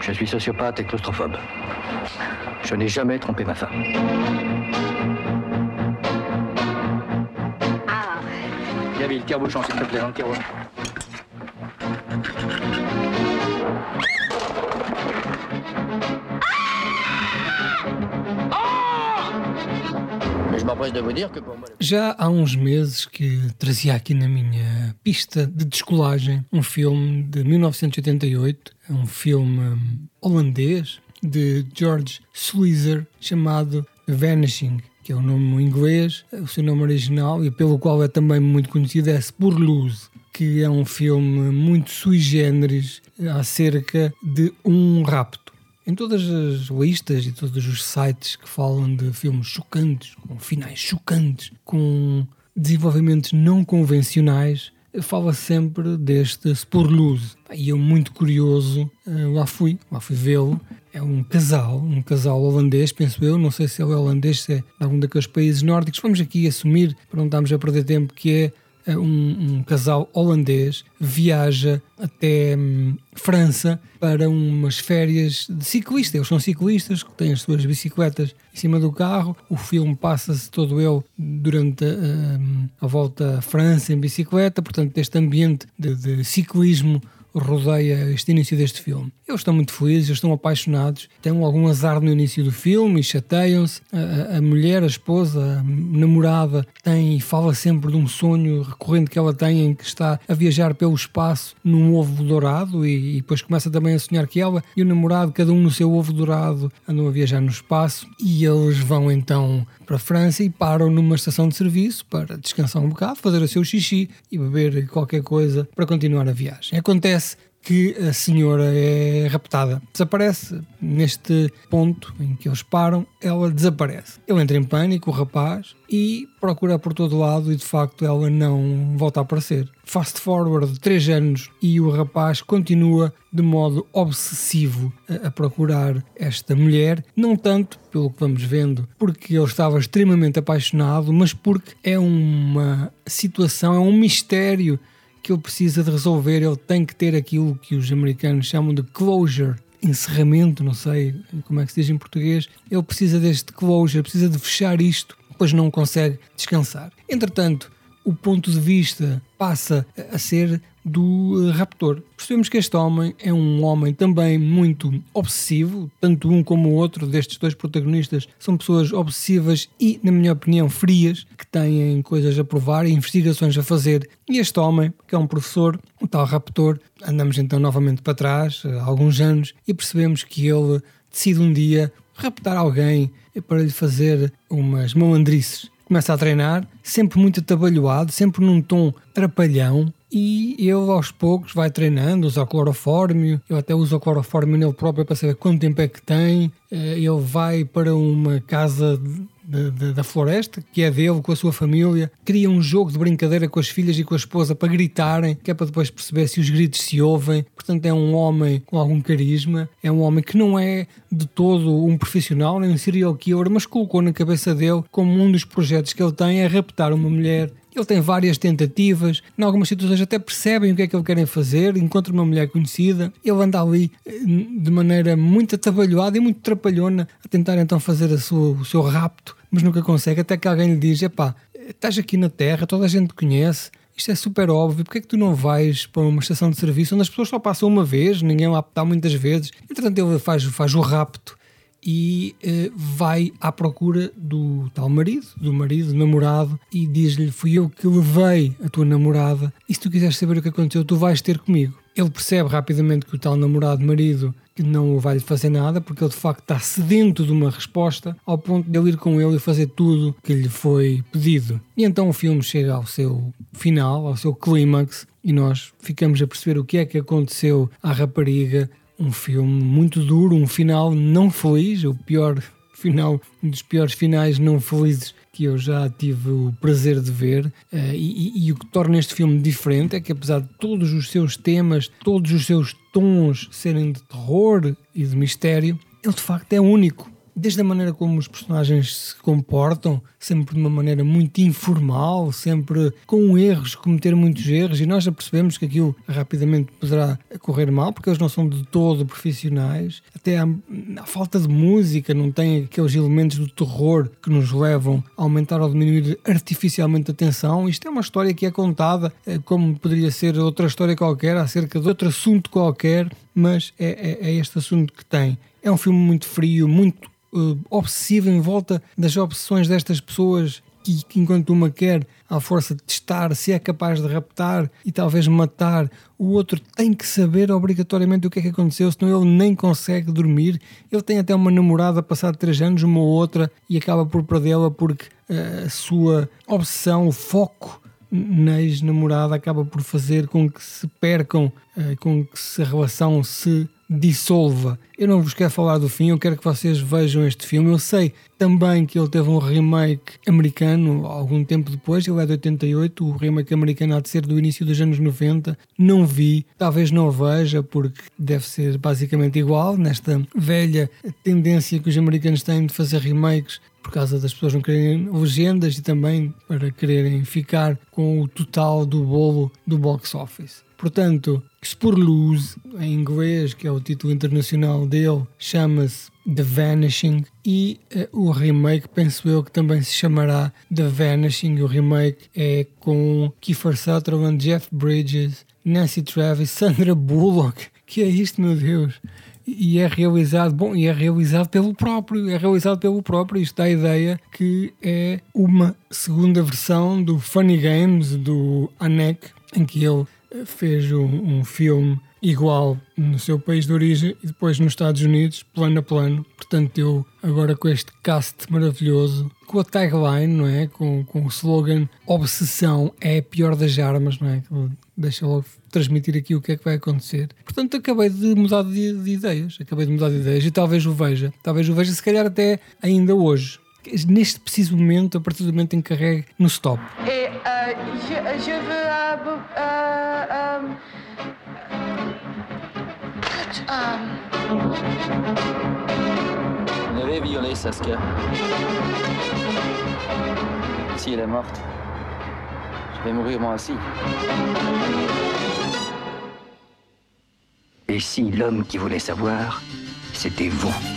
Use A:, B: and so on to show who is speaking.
A: Je suis sociopathe et claustrophobe. Je n'ai jamais trompé ma femme.
B: Ah,
A: Gabi, le tire-bouchon, s'il te plaît, dans le tiroir.
C: Já há uns meses que trazia aqui na minha pista de descolagem um filme de 1988, um filme hum, holandês de George Sluizer chamado Vanishing, que é o nome em inglês, o seu nome original e pelo qual é também muito conhecido é Spurluz, que é um filme muito sui generis acerca de um rapto. Em todas as listas e todos os sites que falam de filmes chocantes, com finais chocantes, com desenvolvimentos não convencionais, fala sempre deste Spurluz. E eu, muito curioso, eh, lá fui, lá fui vê-lo. É um casal, um casal holandês, penso eu. Não sei se é holandês, se é de algum daqueles países nórdicos. Vamos aqui assumir, para não estarmos a perder tempo, que é um, um casal holandês viaja até hum, França para umas férias de ciclista. Eles são ciclistas que têm as suas bicicletas em cima do carro. O filme passa-se todo ele durante a, a volta à França em bicicleta, portanto, este ambiente de, de ciclismo rodeia este início deste filme. Eles estão muito felizes, eles estão apaixonados, têm algum azar no início do filme e chateiam-se. A, a, mulher, a esposa, a namorada, tem e fala sempre de um sonho recorrente que ela tem em que está a viajar pelo espaço num ovo dourado e, e depois começa também a sonhar que ela e o namorado, cada um no seu ovo dourado, andam a viajar no espaço e eles vão então para a França e param numa estação de serviço para descansar um bocado, fazer o seu xixi e beber qualquer coisa para continuar a viagem. Acontece que a senhora é raptada. Desaparece neste ponto em que eles param, ela desaparece. Ele entra em pânico, o rapaz, e procura por todo lado e de facto ela não volta a aparecer. Fast forward de 3 anos e o rapaz continua de modo obsessivo a, a procurar esta mulher, não tanto pelo que vamos vendo, porque ele estava extremamente apaixonado, mas porque é uma situação, é um mistério que ele precisa de resolver, ele tem que ter aquilo que os americanos chamam de closure, encerramento, não sei como é que se diz em português. Ele precisa deste closure, precisa de fechar isto, pois não consegue descansar. Entretanto, o ponto de vista passa a ser do raptor. Percebemos que este homem é um homem também muito obsessivo, tanto um como o outro destes dois protagonistas são pessoas obsessivas e, na minha opinião, frias, que têm coisas a provar e investigações a fazer. E este homem, que é um professor, o tal raptor, andamos então novamente para trás, há alguns anos, e percebemos que ele decide um dia raptar alguém para lhe fazer umas malandrices começa a treinar, sempre muito atabalhoado, sempre num tom trapalhão, e ele aos poucos vai treinando, usa clorofórmio, eu até uso o clorofórmio nele próprio para saber quanto tempo é que tem, eh, ele vai para uma casa de, de, da floresta, que é dele, com a sua família, cria um jogo de brincadeira com as filhas e com a esposa para gritarem, que é para depois perceber se os gritos se ouvem. Portanto, é um homem com algum carisma, é um homem que não é de todo um profissional, nem um serial killer, mas colocou na cabeça dele como um dos projetos que ele tem é raptar uma mulher ele tem várias tentativas, em algumas situações até percebem o que é que ele querem fazer, encontra uma mulher conhecida, ele anda ali eh, de maneira muito atabalhoada e muito trapalhona a tentar então fazer sua, o seu rapto, mas nunca consegue, até que alguém lhe diz: epá, estás aqui na Terra, toda a gente te conhece, isto é super óbvio, porque é que tu não vais para uma estação de serviço onde as pessoas só passam uma vez, ninguém lá está muitas vezes, entretanto ele faz, faz o rapto e uh, vai à procura do tal marido, do marido, do namorado, e diz-lhe: Fui eu que levei a tua namorada, e se tu quiseres saber o que aconteceu, tu vais ter comigo. Ele percebe rapidamente que o tal namorado, marido, não vai fazer nada, porque ele de facto está sedento de uma resposta, ao ponto de ele ir com ele e fazer tudo que lhe foi pedido. E então o filme chega ao seu final, ao seu clímax, e nós ficamos a perceber o que é que aconteceu à rapariga, um filme muito duro, um final não feliz, o pior final, um dos piores finais não felizes que eu já tive o prazer de ver. Uh, e, e, e, o que torna este filme diferente é que, apesar de todos os seus temas, todos os seus tons serem de terror e de mistério, ele de facto é único. Desde a maneira como os personagens se comportam, sempre de uma maneira muito informal, sempre com erros, cometer muitos erros, e nós já percebemos que aquilo rapidamente poderá correr mal, porque eles não são de todo profissionais, até a, falta de música, não tem aqueles elementos do terror que nos levam a aumentar ou diminuir artificialmente a tensão. Isto é uma história que é contada eh, como poderia ser outra história qualquer, acerca de outro assunto qualquer, mas é, é, é este assunto que tem. É um filme muito frio, muito uh, obsessivo em volta das obsessões destas pessoas que, que, enquanto uma quer à força de testar se é capaz de raptar e talvez matar, o outro tem que saber obrigatoriamente o que é que aconteceu, senão ele nem consegue dormir. Ele tem até uma namorada passado três anos, uma ou outra, e acaba por perdê-la porque uh, a sua obsessão, o foco na ex-namorada acaba por fazer com que se percam, uh, com que a relação se dissolva. Eu não vos quero falar do fim, eu quero que vocês vejam este filme. Eu sei também que ele teve um remake americano algum tempo depois, ele é de 88, o remake americano há de ser do início dos anos 90. Não vi, talvez não veja, porque deve ser basicamente igual, nesta velha tendência que os americanos têm de fazer remakes por causa das pessoas não quererem legendas e também para quererem ficar com o total do bolo do box office. Portanto, Spurluz, em inglês, que é o título internacional dele, chama-se The Vanishing e uh, o remake penso eu que também se chamará The Vanishing. O remake é com Kiefer Sutherland, Jeff Bridges, Nancy Travis, Sandra Bullock. Que é isto, meu Deus? e é realizado, bom, e é realizado pelo próprio, é realizado pelo próprio, isto dá a ideia que é uma segunda versão do Funny Games do Anek, em que ele fez um, um, filme igual no seu país de origem e depois nos Estados Unidos, plano a plano. Portanto, eu agora com este cast maravilhoso, com a tagline, não é? Com, com o slogan Obsessão é a pior das armas, não é? Deixa logo transmitir aqui o que é que vai acontecer. Portanto, acabei de mudar de, de ideias. Acabei de mudar de ideias e talvez o veja. Talvez o veja, se calhar até ainda hoje neste preciso momento, a partir do momento em que carregue no stop. Uh, je, je veux, uh, uh, um... Vous avez violé Saskia. Si elle est morte, je vais mourir moi aussi.
A: Et si l'homme qui voulait savoir, c'était vous?